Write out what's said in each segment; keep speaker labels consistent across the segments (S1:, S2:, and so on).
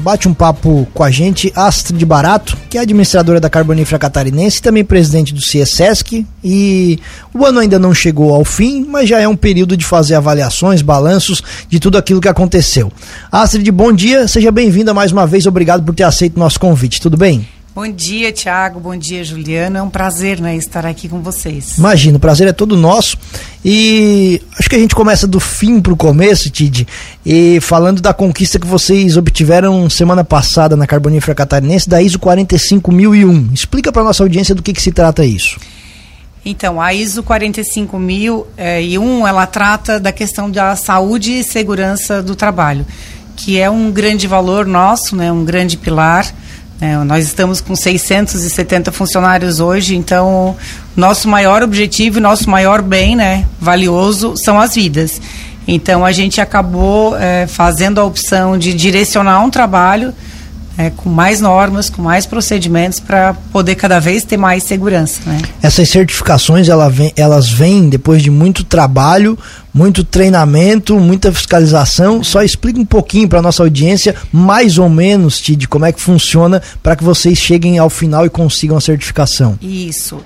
S1: bate um papo com a gente Astrid Barato, que é administradora da Carbonífera Catarinense, também presidente do CIESESC. E o ano ainda não chegou ao fim, mas já é um período de fazer avaliações, balanços de tudo aquilo que aconteceu. Astrid, bom dia, seja bem-vinda mais uma vez, obrigado por ter aceito nosso convite, tudo bem?
S2: Bom dia, Tiago. Bom dia, Juliana. É um prazer né, estar aqui com vocês.
S1: Imagina, o prazer é todo nosso. E acho que a gente começa do fim para o começo, Tid. E falando da conquista que vocês obtiveram semana passada na Carbonífera Catarinense, da ISO 45001. Explica para nossa audiência do que, que se trata isso.
S2: Então, a ISO 45001, é, ela trata da questão da saúde e segurança do trabalho, que é um grande valor nosso, né, um grande pilar é, nós estamos com 670 funcionários hoje, então nosso maior objetivo nosso maior bem, né, valioso, são as vidas. Então a gente acabou é, fazendo a opção de direcionar um trabalho é, com mais normas, com mais procedimentos para poder cada vez ter mais segurança. Né?
S1: Essas certificações ela vem, elas vêm depois de muito trabalho, muito treinamento, muita fiscalização. Só explica um pouquinho para nossa audiência, mais ou menos, de como é que funciona para que vocês cheguem ao final e consigam a certificação.
S2: Isso.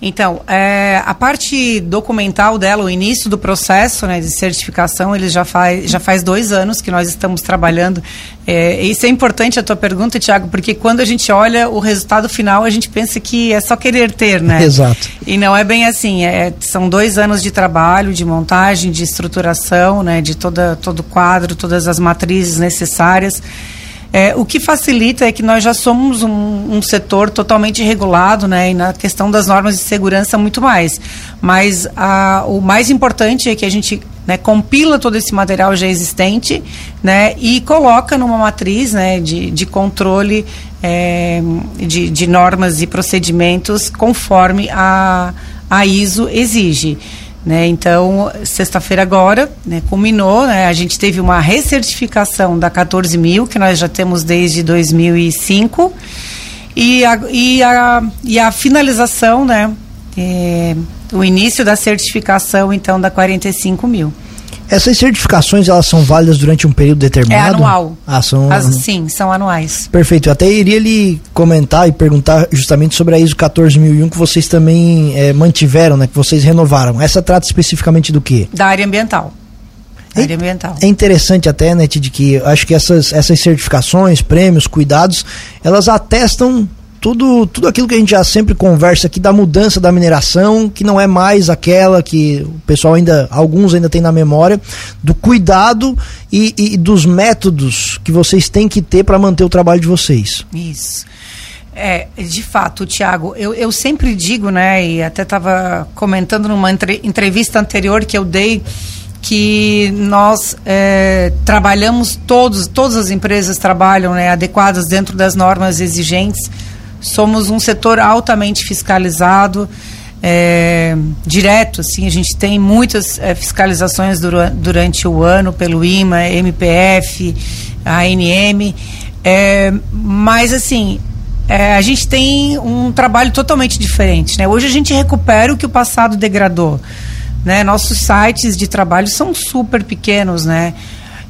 S2: Então, é, a parte documental dela, o início do processo né, de certificação, ele já faz, já faz dois anos que nós estamos trabalhando. É, isso é importante a tua pergunta, Tiago, porque quando a gente olha o resultado final, a gente pensa que é só querer ter, né?
S1: Exato.
S2: E não é bem assim. É, são dois anos de trabalho, de montagem, de estruturação, né, de toda, todo o quadro, todas as matrizes necessárias. É, o que facilita é que nós já somos um, um, setor totalmente regulado, né, e na questão das normas de segurança muito mais. Mas a, o mais importante é que a gente né, compila todo esse material já existente, né, e coloca numa matriz, né, de, de controle é, de, de normas e procedimentos conforme a, a ISO exige. Né? Então, sexta-feira agora, né, culminou, né, a gente teve uma recertificação da 14 mil, que nós já temos desde 2005, e a, e a, e a finalização, né, é, o início da certificação, então, da 45 mil.
S1: Essas certificações elas são válidas durante um período determinado?
S2: É anual.
S1: Ah, são
S2: As, sim, são anuais.
S1: Perfeito. Eu até iria lhe comentar e perguntar justamente sobre a ISO 14001 que vocês também é, mantiveram, né? Que vocês renovaram. Essa trata especificamente do quê?
S2: Da área ambiental. É, área ambiental.
S1: É interessante até, né, de que acho que essas, essas certificações, prêmios, cuidados, elas atestam tudo, tudo aquilo que a gente já sempre conversa aqui da mudança da mineração, que não é mais aquela que o pessoal ainda, alguns ainda tem na memória, do cuidado e, e dos métodos que vocês têm que ter para manter o trabalho de vocês.
S2: Isso. É, de fato, Tiago, eu, eu sempre digo, né, e até estava comentando numa entre, entrevista anterior que eu dei, que nós é, trabalhamos todos, todas as empresas trabalham né, adequadas dentro das normas exigentes Somos um setor altamente fiscalizado, é, direto, assim, a gente tem muitas é, fiscalizações dura, durante o ano pelo IMA, MPF, ANM, é, mas assim, é, a gente tem um trabalho totalmente diferente, né? Hoje a gente recupera o que o passado degradou, né? Nossos sites de trabalho são super pequenos, né?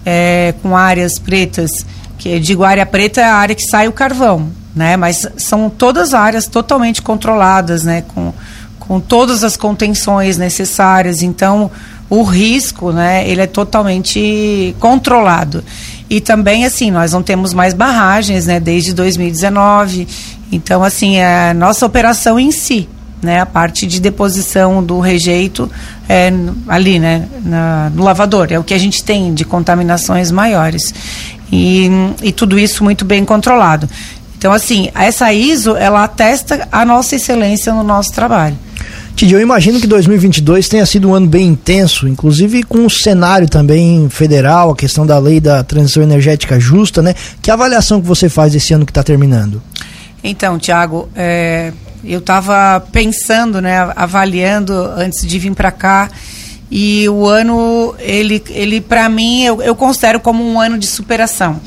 S2: É, com áreas pretas, que digo área preta é a área que sai o carvão, né? Mas são todas áreas totalmente controladas, né? Com, com todas as contenções necessárias. Então, o risco, né? Ele é totalmente controlado. E também, assim, nós não temos mais barragens, né? Desde 2019. Então, assim, a nossa operação em si, né? A parte de deposição do rejeito é ali, né? Na, no lavador. É o que a gente tem de contaminações maiores. E, e tudo isso muito bem controlado. Então, assim, essa ISO, ela atesta a nossa excelência no nosso trabalho.
S1: Tidi, eu imagino que 2022 tenha sido um ano bem intenso, inclusive com o cenário também federal, a questão da lei da transição energética justa, né? Que avaliação que você faz desse ano que está terminando?
S2: Então, Tiago, é, eu estava pensando, né, avaliando antes de vir para cá, e o ano, ele, ele para mim, eu, eu considero como um ano de superação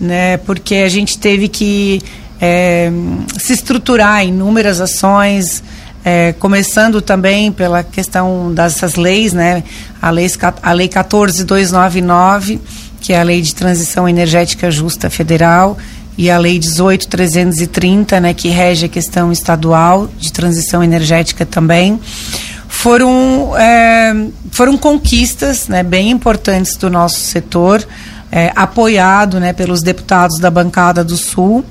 S2: né? Porque a gente teve que é, se estruturar em inúmeras ações, é, começando também pela questão dessas leis, né? A lei, a lei 14299, que é a Lei de Transição Energética Justa Federal, e a Lei 18330, né, que rege a questão estadual de transição energética também, foram, é, foram conquistas né, bem importantes do nosso setor, é, apoiado né, pelos deputados da bancada do Sul,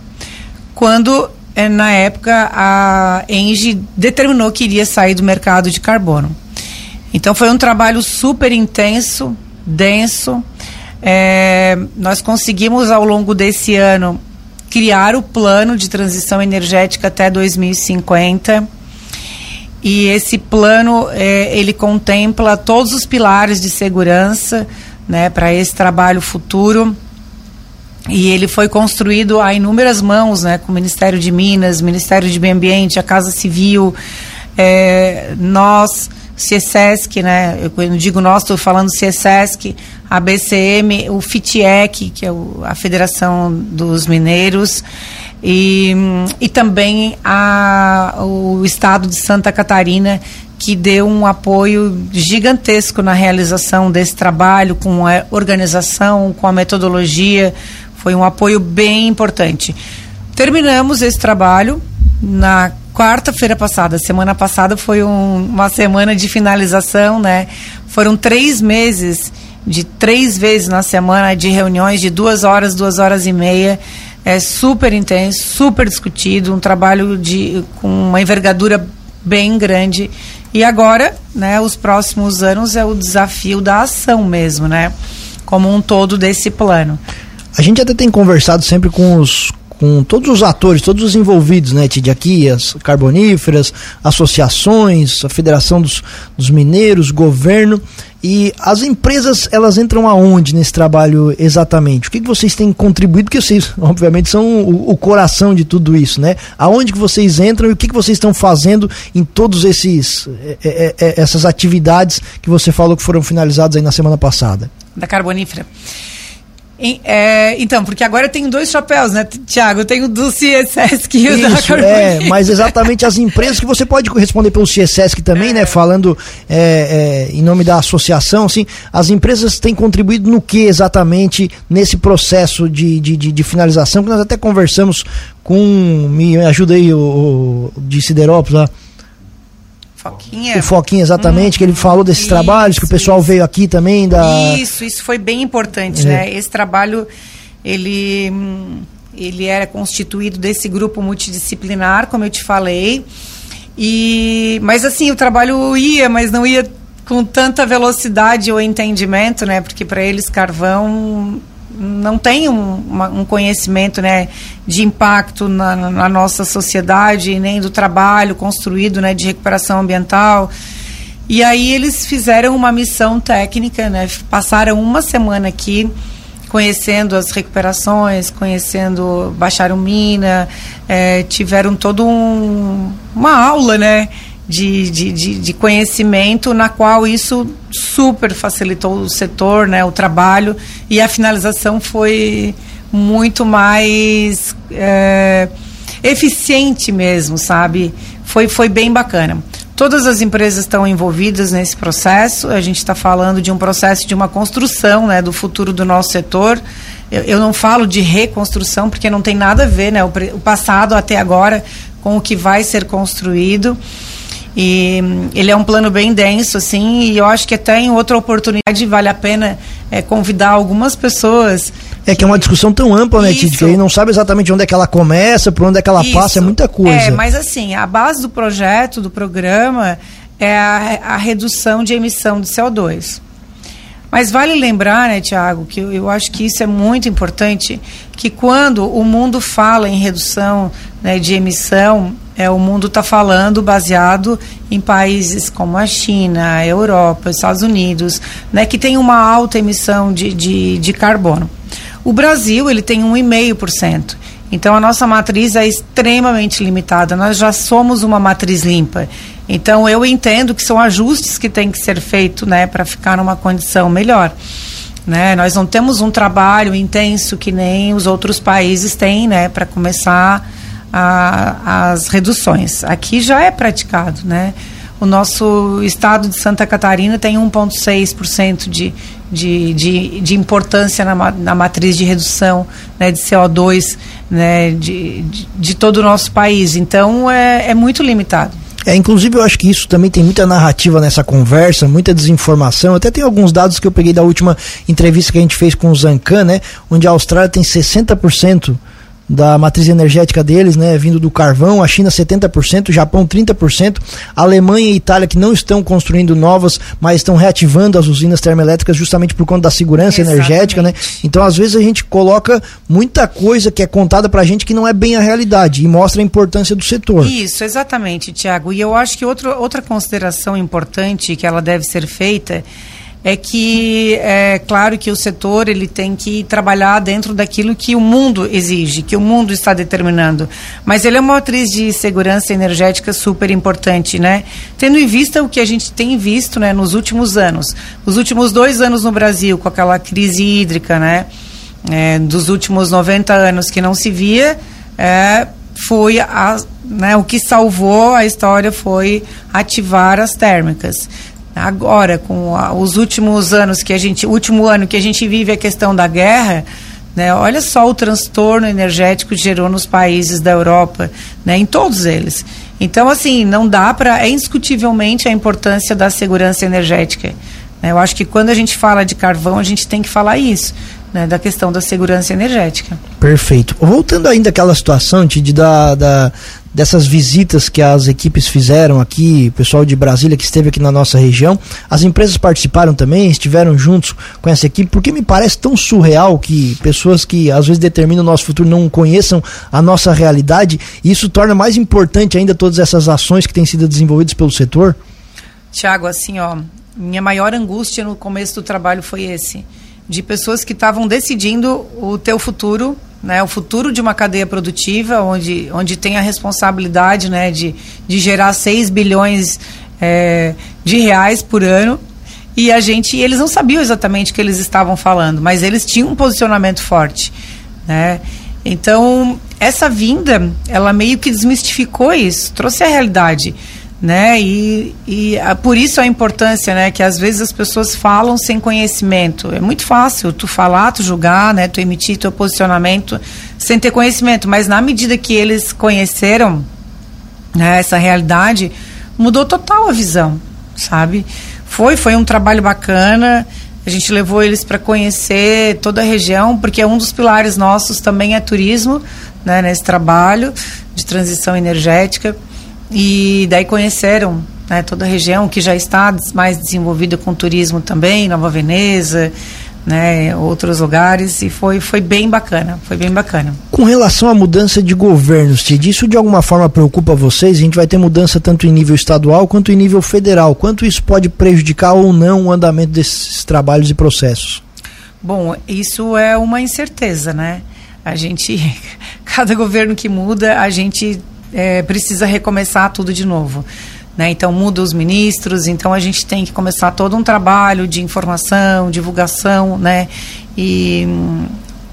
S2: quando, é, na época, a ENGIE determinou que iria sair do mercado de carbono. Então foi um trabalho super intenso, denso. É, nós conseguimos ao longo desse ano criar o plano de transição energética até 2050. E esse plano é, ele contempla todos os pilares de segurança, né, para esse trabalho futuro. E ele foi construído a inúmeras mãos, né, com o Ministério de Minas, Ministério de Meio Ambiente, a Casa Civil, é, nós, CIESESC, né, eu, quando digo nós, estou falando CIESESC, a BCM, o FITIEC, que é o, a Federação dos Mineiros, e, e também a, o Estado de Santa Catarina, que deu um apoio gigantesco na realização desse trabalho, com a organização, com a metodologia. Foi um apoio bem importante. Terminamos esse trabalho na quarta-feira passada. Semana passada foi um, uma semana de finalização, né? Foram três meses de três vezes na semana de reuniões de duas horas, duas horas e meia. É super intenso, super discutido, um trabalho de, com uma envergadura bem grande. E agora, né, os próximos anos é o desafio da ação mesmo, né? Como um todo desse plano.
S1: A gente até tem conversado sempre com os com todos os atores, todos os envolvidos, né, Tid? Aqui, as carboníferas, associações, a Federação dos, dos Mineiros, governo. E as empresas, elas entram aonde nesse trabalho exatamente? O que, que vocês têm contribuído? Porque vocês, obviamente, são o, o, coração de tudo isso, né? Aonde que vocês entram e o que, que vocês estão fazendo em todos esses é, é, é, essas atividades que você falou que foram finalizadas aí na semana passada?
S2: Da carbonífera. É, então, porque agora eu tenho dois chapéus, né, Tiago? Eu tenho do CSESC e o
S1: Isso, É, mas exatamente as empresas que você pode responder pelo CSESC também, é. né? Falando é, é, em nome da associação, assim, as empresas têm contribuído no que exatamente nesse processo de, de, de, de finalização, que nós até conversamos com. Me ajuda aí, o, o de Siderópolis lá. Foquinha. O Foquinha, exatamente, hum, que ele falou desses isso, trabalhos, que o pessoal isso. veio aqui também da.
S2: Isso, isso foi bem importante, é. né? Esse trabalho, ele, ele era constituído desse grupo multidisciplinar, como eu te falei. E, mas assim, o trabalho ia, mas não ia com tanta velocidade ou entendimento, né? Porque para eles carvão não tem um, uma, um conhecimento né, de impacto na, na, nossa sociedade, nem do trabalho construído né, de recuperação ambiental. E aí eles fizeram uma missão técnica, né, passaram uma semana aqui conhecendo as recuperações, conhecendo baixaram mina, é, tiveram todo um, uma aula, né? De, de, de, de, conhecimento, na qual isso super facilitou o setor, né, o trabalho, e a finalização foi muito mais é, eficiente mesmo, sabe? Foi, foi bem bacana. Todas as empresas estão envolvidas nesse processo. A gente está falando de um processo de uma construção né, do futuro do nosso setor. Eu, eu, não falo de reconstrução, porque não tem nada a ver né, o, o passado até agora com o que vai ser construído. E ele é um plano bem denso, assim, e eu acho que até em outra oportunidade vale a pena é, convidar algumas pessoas.
S1: É que é uma discussão tão ampla, né, Titi? Que aí não sabe exatamente onde é que ela começa, por onde é que ela Isso. passa, é muita coisa. É,
S2: mas assim, a base do projeto, do programa, é a, a redução de emissão de CO2. Mas vale lembrar, né, Tiago, que eu, eu, acho que isso é muito importante, que quando o mundo fala em redução né, de emissão, é, o mundo está falando baseado em países como a China, a Europa, os Estados Unidos, né, que tem uma alta emissão de, de, de carbono. O Brasil ele tem 1,5%. Então a nossa matriz é extremamente limitada. Nós já somos uma matriz limpa. Então eu entendo que são ajustes que têm que ser feitos, né, para ficar numa condição melhor. Né? Nós não temos um trabalho intenso que nem os outros países têm, né, para começar a, as reduções. Aqui já é praticado, né? o nosso estado de Santa Catarina tem 1,6% de, de, de, de importância na, na matriz de redução né, de CO2 né, de, de, de todo o nosso país. Então, é, é muito limitado.
S1: É, inclusive eu acho que isso também tem muita narrativa nessa conversa, muita desinformação. Até tem alguns dados que eu peguei da última entrevista que a gente fez com o Zancan, né? Onde a Austrália tem 60% da matriz energética deles, né, vindo do carvão, a China 70%, o Japão 30%, a Alemanha e a Itália que não estão construindo novas, mas estão reativando as usinas termoelétricas justamente por conta da segurança Exatamente. energética, né? Então, às vezes a gente coloca muita coisa que é contada pra gente que não é bem a realidade e mostra a importância do setor.
S2: Isso, exatamente, Tiago. E eu acho que outro, outra consideração importante que ela deve ser feita é que é claro que o setor ele tem que trabalhar dentro daquilo que o mundo exige, que o mundo está determinando. Mas ele é uma matriz de segurança energética super importante, né? Tendo em vista o que a gente tem visto, né, nos últimos anos, os últimos dois anos no Brasil com aquela crise hídrica, né, é, dos últimos 90 anos que não se via, é, foi a, né, o que salvou a história foi ativar as térmicas. Agora, com a, os últimos anos que a gente, último ano que a gente vive a questão da guerra, né, olha só o transtorno energético que gerou nos países da Europa, né, em todos eles. Então, assim, não dá para. É indiscutivelmente a importância da segurança energética. Né, eu acho que quando a gente fala de carvão, a gente tem que falar isso. Né, da questão da segurança energética.
S1: Perfeito. Voltando ainda àquela situação de, da, da, dessas visitas que as equipes fizeram aqui, o pessoal de Brasília que esteve aqui na nossa região. As empresas participaram também, estiveram juntos com essa equipe, porque me parece tão surreal que pessoas que às vezes determinam o nosso futuro não conheçam a nossa realidade, e isso torna mais importante ainda todas essas ações que têm sido desenvolvidas pelo setor?
S2: Tiago, assim, ó, minha maior angústia no começo do trabalho foi esse, de pessoas que estavam decidindo o teu futuro né, o futuro de uma cadeia produtiva, onde, onde tem a responsabilidade né, de, de gerar 6 bilhões é, de reais por ano. E a gente, eles não sabiam exatamente o que eles estavam falando, mas eles tinham um posicionamento forte. Né? Então, essa vinda, ela meio que desmistificou isso, trouxe a realidade né? E, e a, por isso a importância, né? Que às vezes as pessoas falam sem conhecimento. É muito fácil tu falar, tu julgar, né? Tu emitir teu posicionamento sem ter conhecimento. Mas na medida que eles conheceram né, essa realidade, mudou total a visão, sabe? Foi, foi um trabalho bacana. A gente levou eles para conhecer toda a região, porque um dos pilares nossos também é turismo, né? Nesse trabalho de transição energética. E daí conheceram né, toda a região que já está mais desenvolvida com turismo também, Nova Veneza, né, outros lugares e foi, foi bem bacana, foi bem bacana.
S1: Com relação à mudança de governos, Tid, isso de alguma forma preocupa vocês? A gente vai ter mudança tanto em nível estadual quanto em nível federal. Quanto isso pode prejudicar ou não o andamento desses trabalhos e processos?
S2: Bom, isso é uma incerteza, né? A gente, cada governo que muda, a gente é, precisa recomeçar tudo de novo. Né? Então muda os ministros, então a gente tem que começar todo um trabalho de informação, divulgação, né? E,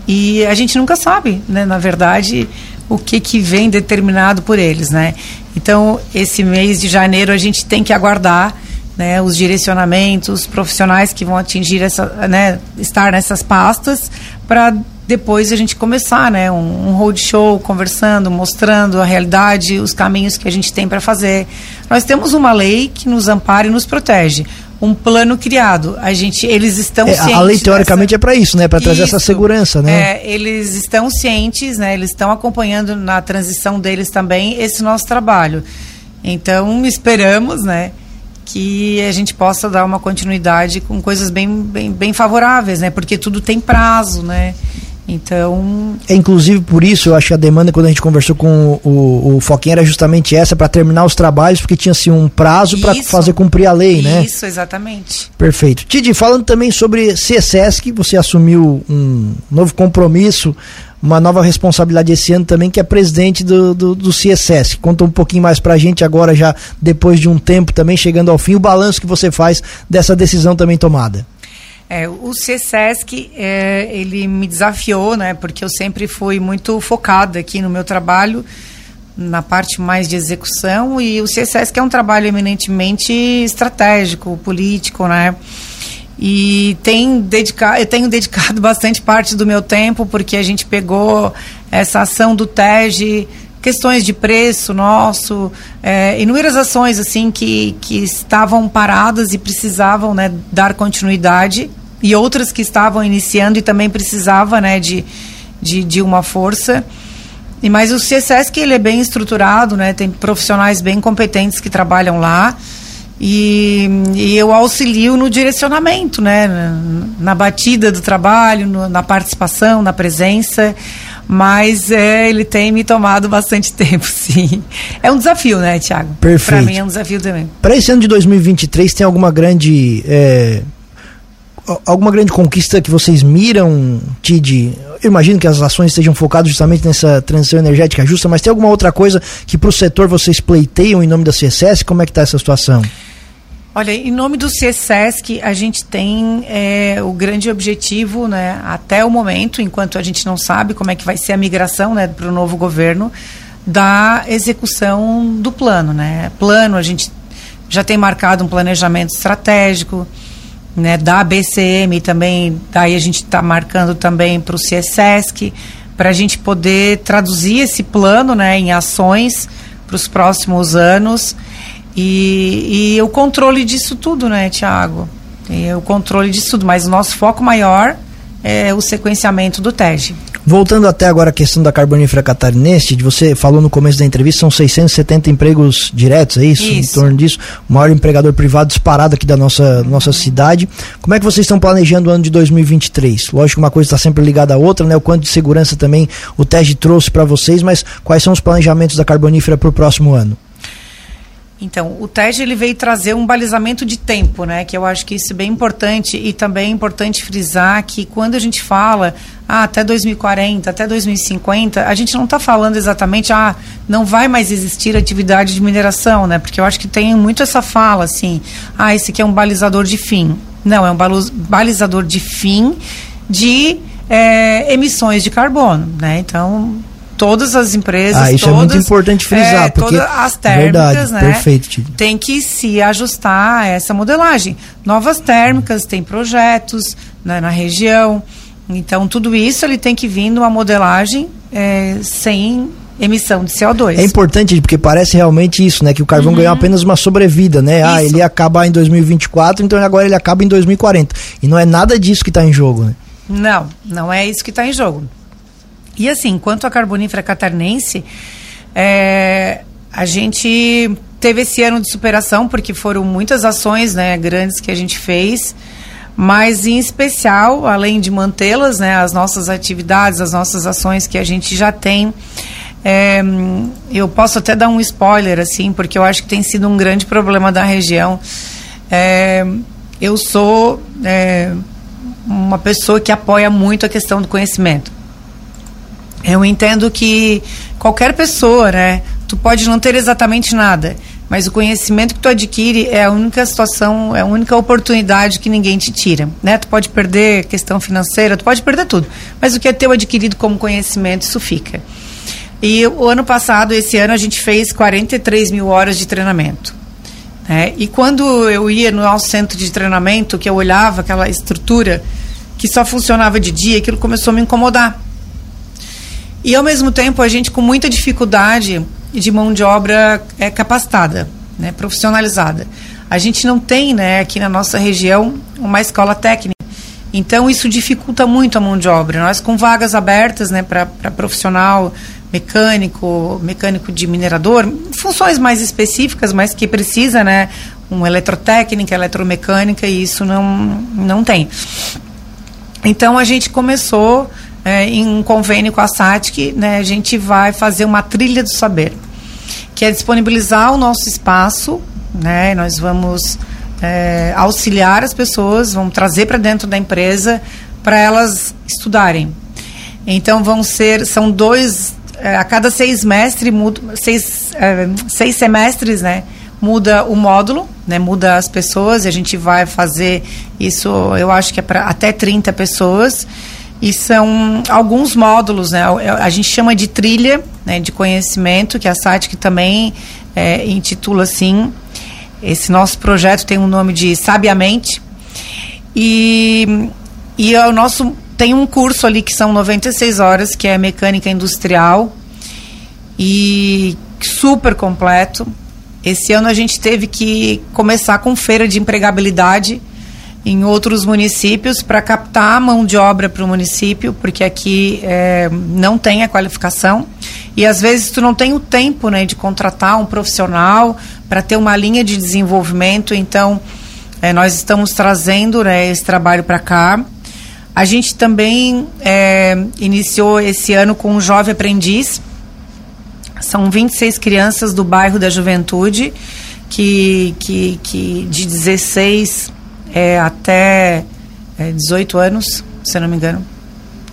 S2: e a gente nunca sabe, né? Na verdade, o que, que vem determinado por eles, né? Então esse mês de janeiro a gente tem que aguardar né, os direcionamentos profissionais que vão atingir essa, né, estar nessas pastas para depois a gente começar, né, um, um roadshow conversando, mostrando a realidade, os caminhos que a gente tem para fazer. Nós temos uma lei que nos ampara e nos protege um plano criado. A gente, eles estão
S1: é, cientes. A lei teoricamente dessa... é para isso, né? Para trazer essa segurança, né?
S2: É, eles estão cientes, né? Eles estão acompanhando na transição deles também esse nosso trabalho. Então esperamos, né? Que a gente possa dar uma continuidade com coisas bem, bem, bem favoráveis, né? Porque tudo tem prazo, né? Então.
S1: É inclusive por isso, eu acho que a demanda, quando a gente conversou com o, o Foquinha, era justamente essa, para terminar os trabalhos, porque tinha-se um prazo para fazer cumprir a lei,
S2: isso,
S1: né?
S2: Isso, exatamente.
S1: Perfeito. Tidi, falando também sobre CSESC, você assumiu um novo compromisso, uma nova responsabilidade esse ano também, que é presidente do, do, do CSS. Conta um pouquinho mais para a gente agora, já depois de um tempo também, chegando ao fim, o balanço que você faz dessa decisão também tomada.
S2: É, o CSESC, é, ele me desafiou, né, porque eu sempre fui muito focada aqui no meu trabalho, na parte mais de execução e o que é um trabalho eminentemente estratégico, político, né? E tem dedicar, eu tenho dedicado bastante parte do meu tempo porque a gente pegou essa ação do TEG, questões de preço nosso, é, inúmeras ações assim que, que estavam paradas e precisavam né, dar continuidade e outras que estavam iniciando e também precisava né, de, de, de uma força. E mas o CSS que ele é bem estruturado, né? Tem profissionais bem competentes que trabalham lá. E, e eu auxilio no direcionamento, né? Na, batida do trabalho, no, na participação, na presença. Mas é, ele tem me tomado bastante tempo, sim. É um desafio, né, Tiago?
S1: Perfeito.
S2: Para mim é um desafio também.
S1: Para esse ano de 2023, tem alguma grande. É, alguma grande conquista que vocês miram, Tid? Eu imagino que as ações estejam focadas justamente nessa transição energética justa, mas tem alguma outra coisa que para o setor vocês pleiteiam em nome da CSS? Como é que está essa situação?
S2: Olha, em nome do CSESC, a gente tem é, o grande objetivo, né, até o momento, enquanto a gente não sabe como é que vai ser a migração né, para o novo governo, da execução do plano. Né? Plano, a gente já tem marcado um planejamento estratégico, né, da BCM também, daí a gente está marcando também para o CSESC, para a gente poder traduzir esse plano né, em ações para os próximos anos e, e o controle disso tudo, né, Tiago? O controle disso tudo, mas o nosso foco maior é o sequenciamento do TEG.
S1: Voltando até agora à questão da carbonífera catarinense, você falou no começo da entrevista, são 670 empregos diretos, é isso? isso? Em torno disso. O maior empregador privado disparado aqui da nossa, nossa cidade. Como é que vocês estão planejando o ano de 2023? Lógico que uma coisa está sempre ligada à outra, né? O quanto de segurança também o TEG trouxe para vocês, mas quais são os planejamentos da carbonífera para o próximo ano?
S2: Então, o TED ele veio trazer um balizamento de tempo, né? Que eu acho que isso é bem importante e também é importante frisar que quando a gente fala ah, até 2040, até 2050, a gente não está falando exatamente ah, não vai mais existir atividade de mineração, né? Porque eu acho que tem muito essa fala assim, ah, esse aqui é um balizador de fim. Não, é um balizador de fim de é, emissões de carbono, né? Então todas as empresas.
S1: Ah, isso
S2: todas,
S1: é muito importante frisar, é, porque
S2: todas as térmicas,
S1: verdade,
S2: né?
S1: Perfeito.
S2: Tem que se ajustar a essa modelagem. Novas térmicas, tem projetos né, na região. Então, tudo isso ele tem que vir numa modelagem é, sem emissão de CO2.
S1: É importante porque parece realmente isso, né, que o carvão uhum. ganhou apenas uma sobrevida, né? Ah, ele ia acabar em 2024, então agora ele acaba em 2040. E não é nada disso que está em jogo, né?
S2: Não, não é isso que está em jogo. E assim, quanto à carbonífera catarinense, é, a gente teve esse ano de superação, porque foram muitas ações né, grandes que a gente fez, mas em especial, além de mantê-las, né, as nossas atividades, as nossas ações que a gente já tem. É, eu posso até dar um spoiler, assim, porque eu acho que tem sido um grande problema da região. É, eu sou é, uma pessoa que apoia muito a questão do conhecimento. Eu entendo que qualquer pessoa, né? Tu pode não ter exatamente nada, mas o conhecimento que tu adquire é a única situação, é a única oportunidade que ninguém te tira, né? Tu pode perder questão financeira, tu pode perder tudo, mas o que é teu adquirido como conhecimento, isso fica. E o ano passado, esse ano, a gente fez 43 mil horas de treinamento. Né? E quando eu ia no nosso centro de treinamento, que eu olhava aquela estrutura que só funcionava de dia, aquilo começou a me incomodar e ao mesmo tempo a gente com muita dificuldade de mão de obra é, capacitada, né, profissionalizada. A gente não tem, né, aqui na nossa região, uma escola técnica. Então isso dificulta muito a mão de obra. Nós com vagas abertas, né, para profissional mecânico, mecânico de minerador, funções mais específicas, mas que precisa, né, uma eletrotécnica, eletromecânica, e isso não não tem. Então a gente começou é, em um convênio com a SATIC, né, a gente vai fazer uma trilha do saber, que é disponibilizar o nosso espaço, né, nós vamos é, auxiliar as pessoas, vamos trazer para dentro da empresa para elas estudarem. Então vão ser, são dois, é, a cada seis semestres, muda, seis, é, seis semestres, né, muda o módulo, né, muda as pessoas, e a gente vai fazer isso, eu acho que é para até 30 pessoas, E são alguns módulos, né? A gente chama de trilha né, de conhecimento, que a SATIC também é, intitula assim. Esse nosso projeto tem um nome de Sabiamente. E, e é o nosso tem um curso ali que são 96 horas, que é mecânica industrial. E super completo. Esse ano a gente teve que começar com feira de empregabilidade em outros municípios para captar a mão de obra para o município, porque aqui é, não tem a qualificação e às vezes tu não tem o tempo né, de contratar um profissional para ter uma linha de desenvolvimento. Então, é, nós estamos trazendo né, esse trabalho para cá. A gente também é, iniciou esse ano com um jovem aprendiz. São 26 crianças do bairro da Juventude, que, que, que de 16 é, até é, 18 anos, se eu não me engano.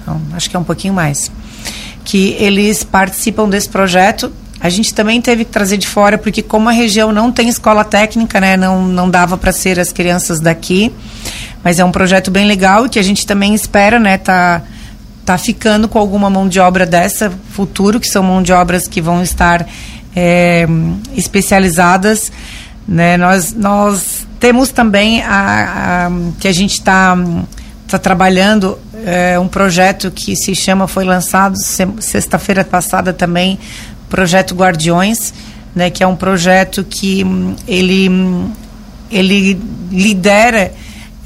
S2: Não, acho que é um pouquinho mais. Que eles participam desse projeto. A gente também teve que trazer de fora, porque como a região não tem escola técnica, né, não, não dava para ser as crianças daqui. Mas é um projeto bem legal e que a gente também espera, né, tá, tá ficando com alguma mão de obra dessa futuro, que são mão de obras que vão estar é, especializadas. Né? Nós, nós temos também a, a que a gente está tá trabalhando é, um projeto que se chama, foi lançado sexta-feira passada também, projeto Guardiões, né, que é um projeto que ele, ele lidera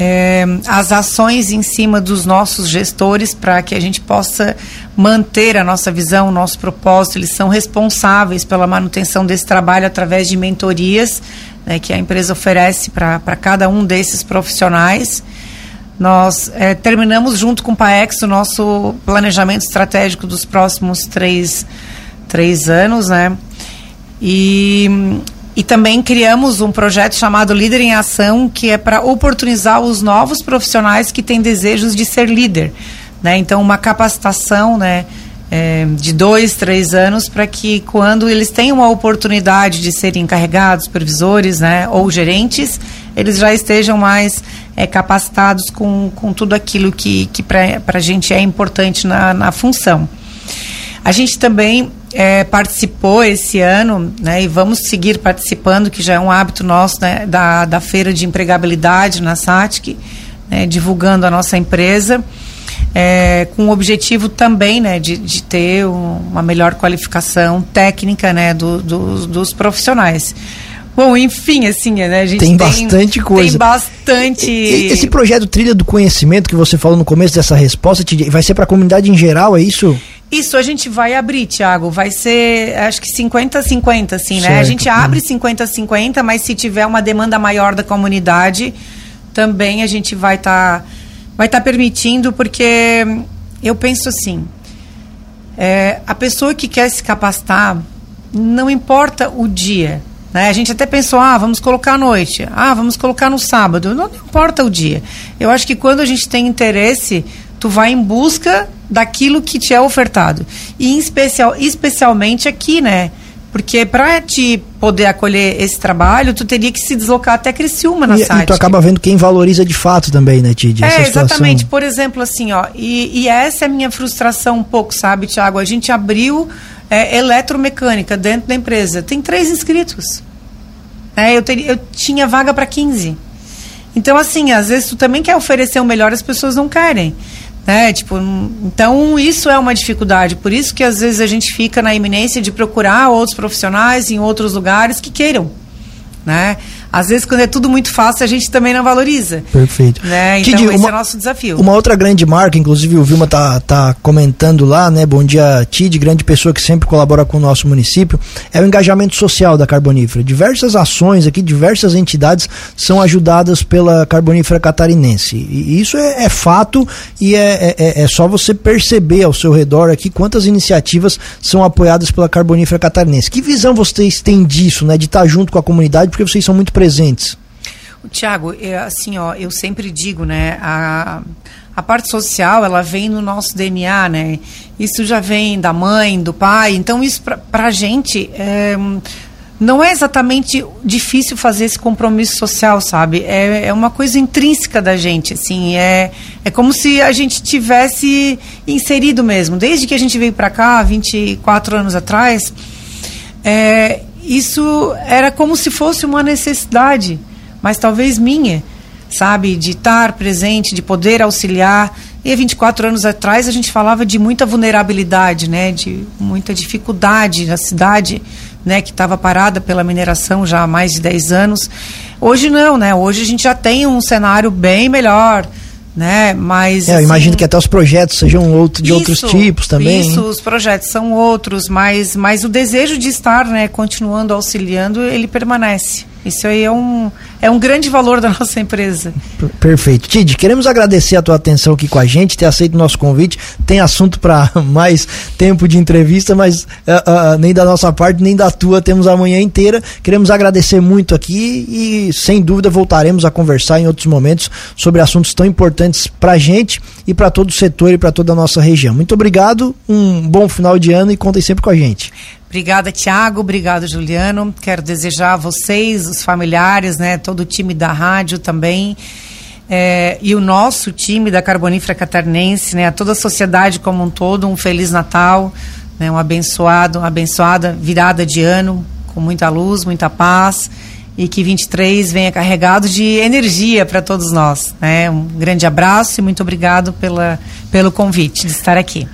S2: é, as ações em cima dos nossos gestores para que a gente possa manter a nossa visão, o nosso propósito. Eles são responsáveis pela manutenção desse trabalho através de mentorias né, que a empresa oferece para cada um desses profissionais. Nós é, terminamos junto com o PAEX o nosso planejamento estratégico dos próximos três, três anos, né? E, e também criamos um projeto chamado Líder em Ação, que é para oportunizar os novos profissionais que têm desejos de ser líder. Né? Então, uma capacitação, né? É, de dois, três anos, para que quando eles tenham a oportunidade de serem encarregados, supervisores né, ou gerentes, eles já estejam mais é, capacitados com, com tudo aquilo que, que para a gente é importante na, na função. A gente também é, participou esse ano, né, e vamos seguir participando, que já é um hábito nosso, né, da, da Feira de Empregabilidade na SATIC, né, divulgando a nossa empresa é, com o objetivo também né, de, de ter um, uma melhor qualificação técnica né, do, do, dos profissionais. Bom, enfim, assim, né? A gente
S1: tem, tem bastante coisa.
S2: Tem bastante.
S1: Esse projeto Trilha do Conhecimento que você falou no começo dessa resposta, vai ser para a comunidade em geral, é isso?
S2: Isso a gente vai abrir, Tiago. Vai ser, acho que 50-50, assim, certo. né? A gente abre 50-50, mas se tiver uma demanda maior da comunidade, também a gente vai estar. Tá vai estar tá permitindo, porque eu penso assim: é, a pessoa que quer se capacitar, não importa o dia. Né? A gente até pensou, ah, vamos colocar à noite, ah, vamos colocar no sábado. Não, não importa o dia. Eu acho que quando a gente tem interesse, tu vai em busca daquilo que te é ofertado. E em especial, especialmente aqui, né? Porque para te poder acolher esse trabalho, tu teria que se deslocar até Criciúma na
S1: e. E tu acaba vendo quem valoriza de fato também, né, Tid?
S2: É, exatamente. Por exemplo, assim, ó, e, e, essa é a minha frustração um pouco, sabe, Tiago? A gente abriu é, eletromecânica dentro da empresa. Tem três inscritos. É, eu, teria, eu tinha vaga para 15. Então, assim, às vezes tu também quer oferecer o melhor, as pessoas não querem. Né? Tipo, então isso é uma dificuldade. Por isso que às vezes a gente fica na iminência de procurar outros profissionais em outros lugares que queiram. Né? Às vezes, quando é tudo muito fácil, a gente também não valoriza.
S1: Perfeito.
S2: Né? Então, esse uma, é o nosso desafio.
S1: Uma outra grande marca, inclusive o Vilma tá, tá comentando lá, né? Bom dia, Tid, grande pessoa que sempre colabora com o nosso município, é o engajamento social da Carbonífera. Diversas ações aqui, diversas entidades são ajudadas pela Carbonífera Catarinense. E isso é, é fato e é, é, é só você perceber ao seu redor aqui quantas iniciativas são apoiadas pela Carbonífera Catarinense. Que visão vocês têm disso, né? De estar junto com a comunidade, porque vocês são muito presentes?
S2: Tiago, é, assim, ó, eu sempre digo, né, a, a parte social, ela vem no nosso DNA, né? Isso já vem da mãe, do pai, então isso para a gente é, não é exatamente difícil fazer esse compromisso social, sabe? É, é uma coisa intrínseca da gente, assim, é, é como se a gente tivesse inserido mesmo. Desde que a gente veio para cá, 24 anos atrás, é, isso era como se fosse uma necessidade, mas talvez minha, sabe? De estar presente, de poder auxiliar. E há 24 anos atrás a gente falava de muita vulnerabilidade, né? De muita dificuldade na cidade né, que estava parada pela mineração já há mais de 10 anos. Hoje não, né? Hoje a gente já tem um cenário bem melhor, né? Mas
S1: é, eu assim, imagino que até os projetos sejam outro, de isso, outros tipos também.
S2: Isso, os projetos são outros, mas, mas o desejo de estar, né, continuando auxiliando, ele permanece. Isso aí é um, é um grande valor da nossa empresa.
S1: Perfeito. Tid, queremos agradecer a tua atenção aqui com a gente, ter aceito o nosso convite. Tem assunto para mais tempo de entrevista, mas uh, uh, nem da nossa parte, nem da tua, temos a manhã inteira. Queremos agradecer muito aqui e, sem dúvida, voltaremos a conversar em outros momentos sobre assuntos tão importantes para a gente e para todo o setor e para toda a nossa região. Muito obrigado, um bom final de ano e contem sempre com a gente.
S2: Obrigada, Tiago. Obrigado, Juliano. Quero desejar a vocês, os familiares, né, todo o time da rádio também, é, e o nosso time da Carbonífera Catarinense, né, a toda a sociedade como um todo, um Feliz Natal, né, um abençoado, uma abençoada virada de ano, com muita luz, muita paz, e que 23 venha carregado de energia para todos nós. Né? Um grande abraço e muito obrigado pela, pelo convite de estar aqui.